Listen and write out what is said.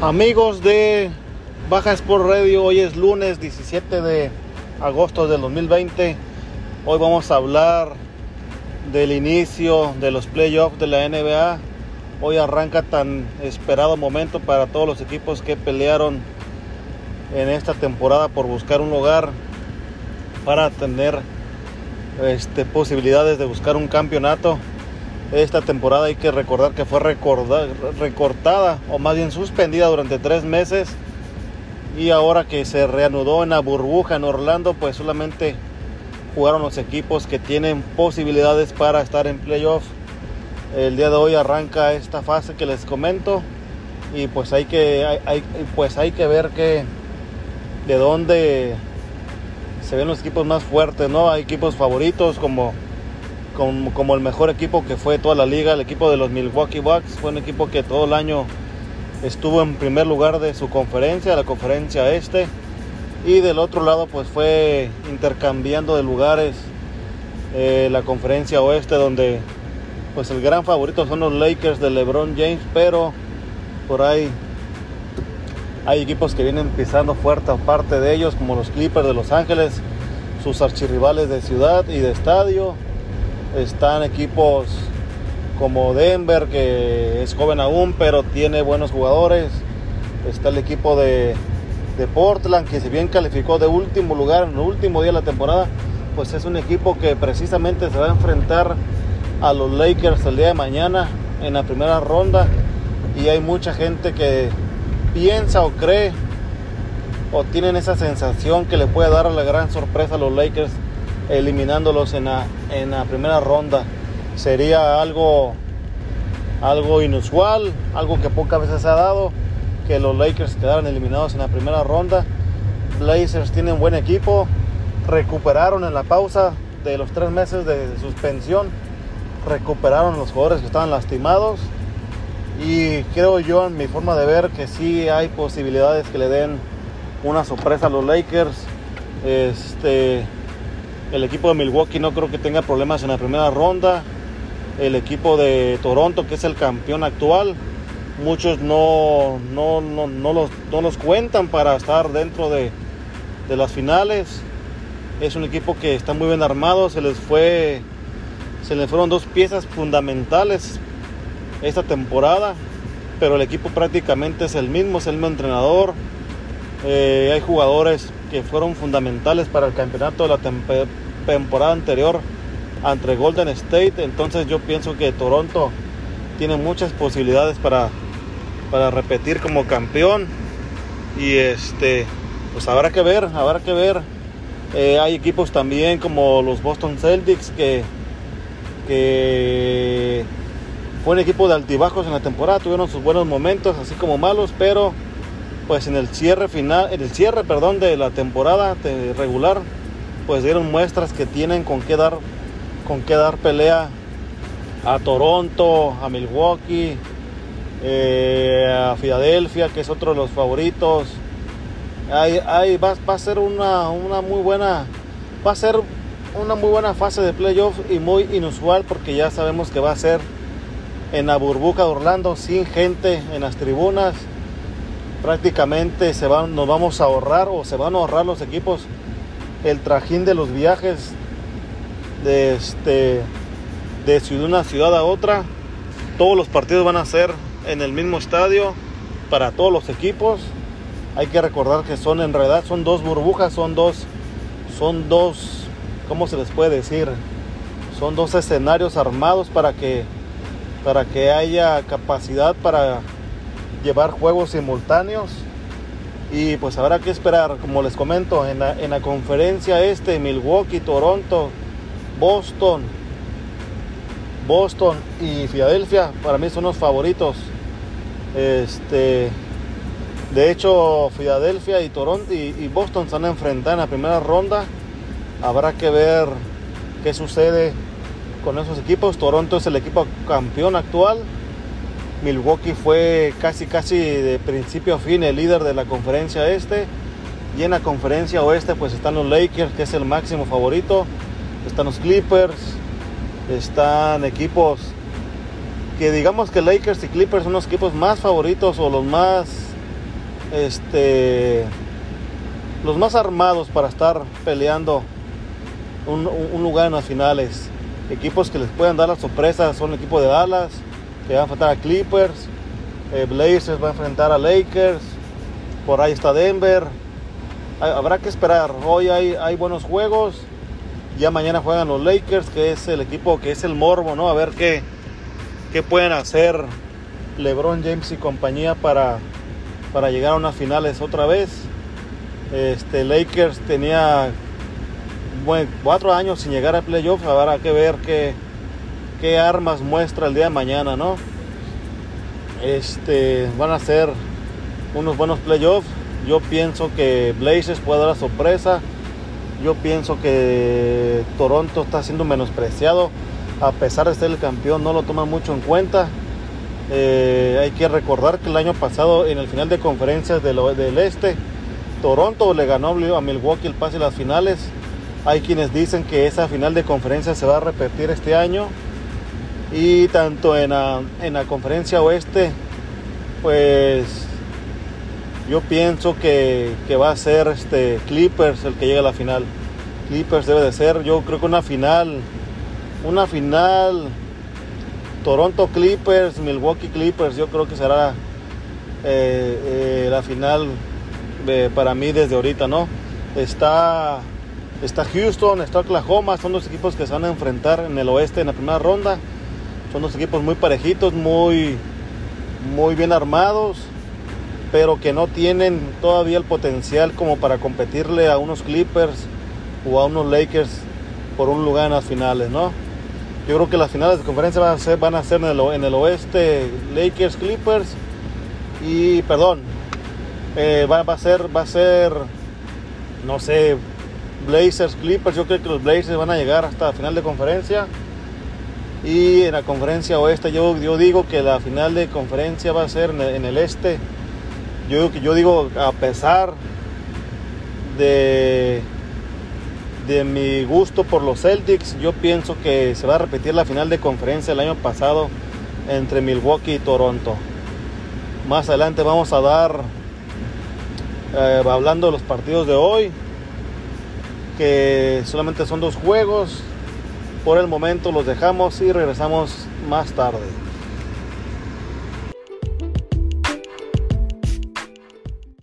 Amigos de Baja Sport Radio, hoy es lunes 17 de agosto del 2020. Hoy vamos a hablar del inicio de los playoffs de la NBA. Hoy arranca tan esperado momento para todos los equipos que pelearon en esta temporada por buscar un lugar para tener este, posibilidades de buscar un campeonato. Esta temporada hay que recordar que fue recortada o más bien suspendida durante tres meses y ahora que se reanudó en la burbuja en Orlando pues solamente jugaron los equipos que tienen posibilidades para estar en playoff. El día de hoy arranca esta fase que les comento y pues hay que, pues hay que ver que de dónde se ven los equipos más fuertes, ¿no? Hay equipos favoritos como como, el mejor equipo que fue toda la liga, el equipo de los Milwaukee Bucks. Fue un equipo que todo el año estuvo en primer lugar de su conferencia, la conferencia este. Y del otro lado pues fue intercambiando de lugares eh, la conferencia oeste donde pues el gran favorito son los Lakers de LeBron James, pero por ahí hay equipos que vienen pisando fuerte aparte de ellos, como los Clippers de Los Ángeles, sus archirrivales de ciudad y de estadio, están equipos como Denver, que es joven aún, pero tiene buenos jugadores. Está el equipo de, Portland, que si bien calificó de último lugar en el último día de la temporada, pues es un equipo que precisamente se va a enfrentar a los Lakers el día de mañana en la primera ronda. Y hay mucha gente que piensa o cree o tienen esa sensación que le puede dar la gran sorpresa a los Lakers eliminándolos en la, en la primera ronda. Sería algo, algo inusual, algo que pocas veces se ha dado, que los Lakers quedaran eliminados en la primera ronda. Blazers tienen buen equipo, recuperaron en la pausa de los tres meses de suspensión, recuperaron los jugadores que estaban lastimados y creo yo en mi forma de ver que sí hay posibilidades que le den una sorpresa a los Lakers. Este, el equipo de Milwaukee no creo que tenga problemas en la primera ronda. El equipo de Toronto, que es el campeón actual, muchos no, no, los, no los, cuentan para estar dentro de, de, las finales. Es un equipo que está muy bien armado. Se les fue. Se les fueron dos piezas fundamentales esta temporada. Pero el equipo prácticamente es el mismo, es el mismo entrenador. Eh, hay jugadores que fueron fundamentales para el campeonato de la temporada anterior entre Golden State. Entonces yo pienso que Toronto tiene muchas posibilidades para, para repetir como campeón. Y este, pues habrá que ver, habrá que ver. Eh, hay equipos también como los Boston Celtics que, que fue un equipo de altibajos en la temporada, tuvieron sus buenos momentos, así como malos, pero pues en el cierre final, en el cierre, perdón, de la temporada regular, pues dieron muestras que tienen con qué dar, con qué dar pelea a Toronto, a Milwaukee, eh, a Filadelfia, que es otro de los favoritos. Ahí, va, a ser una, muy buena, va a ser una muy buena fase de playoff y muy inusual porque ya sabemos que va a ser en la burbuja de Orlando sin gente en las tribunas prácticamente se van, nos vamos a ahorrar o se van a ahorrar los equipos el trajín de los viajes de, este, una ciudad a otra. Todos los partidos van a ser en el mismo estadio para todos los equipos. Hay que recordar que son en realidad son dos burbujas, son dos, son dos, ¿cómo se les puede decir? Son dos escenarios armados para que, para que haya capacidad para llevar juegos simultáneos. Y pues habrá que esperar, como les comento, en la, en la conferencia este, Milwaukee, Toronto, Boston, Boston y Filadelfia, para mí son los favoritos. Este, de hecho, Filadelfia y Toronto y, y Boston se van a en la primera ronda. Habrá que ver qué sucede con esos equipos. Toronto es el equipo campeón actual Milwaukee fue casi casi de principio a fin el líder de la conferencia este. Y en la conferencia oeste pues están los Lakers, que es el máximo favorito. Están los Clippers. Están equipos que digamos que Lakers y Clippers son los equipos más favoritos o los más este, los más armados para estar peleando un, lugar en las finales. Equipos que les puedan dar la sorpresa son el equipo de Dallas, que va a enfrentar a Clippers, eh, Blazers va a enfrentar a Lakers, por ahí está Denver. Habrá que esperar. Hoy hay, buenos juegos. Ya mañana juegan los Lakers, que es el equipo que es el morbo, ¿no? A ver qué, qué pueden hacer LeBron James y compañía para, para llegar a unas finales otra vez. Este, Lakers tenía bueno, cuatro años sin llegar a playoffs. Habrá que ver qué, qué armas muestra el día de mañana, ¿no? Este, van a ser unos buenos playoffs. Yo pienso que Blazers puede dar la sorpresa. Yo pienso que Toronto está siendo menospreciado. A pesar de ser el campeón, no lo toman mucho en cuenta. Eh, hay que recordar que el año pasado, en el final de conferencias del, del Este, Toronto le ganó a Milwaukee el pase a las finales. Hay quienes dicen que esa final de conferencia se va a repetir este año. Y tanto en la, en la conferencia oeste, pues yo pienso que, va a ser este Clippers el que llegue a la final. Clippers debe de ser, yo creo que una final, una final Toronto Clippers, Milwaukee Clippers, yo creo que será eh, eh, la final para mí desde ahorita, ¿no? Está, está Houston, está Oklahoma, son dos equipos que se van a enfrentar en el oeste en la primera ronda. Son dos equipos muy parejitos, muy, muy bien armados pero que no tienen todavía el potencial como para competirle a unos Clippers o a unos Lakers por un lugar en las finales, ¿no? Yo creo que las finales de conferencia van a ser, van a ser en, el, oeste Lakers Clippers y perdón eh, va, va, a ser va a ser no sé Blazers Clippers yo creo que los Blazers van a llegar hasta la final de conferencia y en la conferencia oeste yo, yo digo que la final de conferencia va a ser en el este yo, yo digo, a pesar de, de mi gusto por los Celtics, yo pienso que se va a repetir la final de conferencia el año pasado entre Milwaukee y Toronto. Más adelante vamos a dar, eh, hablando de los partidos de hoy, que solamente son dos juegos. Por el momento los dejamos y regresamos más tarde.